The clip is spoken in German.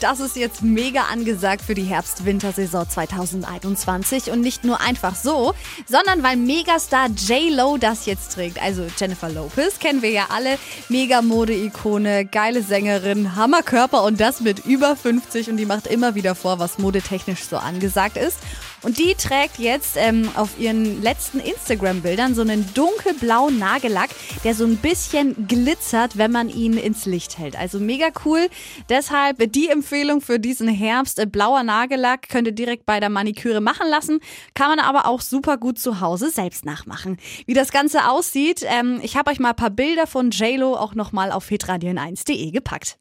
Das ist jetzt mega angesagt für die Herbst-Wintersaison 2021. Und nicht nur einfach so, sondern weil Megastar J-Lo das jetzt trägt. Also Jennifer Lopez kennen wir ja alle. Mega Mode-Ikone, geile Sängerin, Hammerkörper und das mit über 50. Und die macht immer wieder vor, was modetechnisch so angesagt ist. Und die trägt jetzt ähm, auf ihren letzten Instagram-Bildern so einen dunkelblauen Nagellack, der so ein bisschen glitzert, wenn man ihn ins Licht hält. Also mega cool. Deshalb die Empfehlung für diesen Herbst. Äh, blauer Nagellack könnt ihr direkt bei der Maniküre machen lassen. Kann man aber auch super gut zu Hause selbst nachmachen. Wie das Ganze aussieht, ähm, ich habe euch mal ein paar Bilder von JLo auch nochmal auf hitradion1.de gepackt.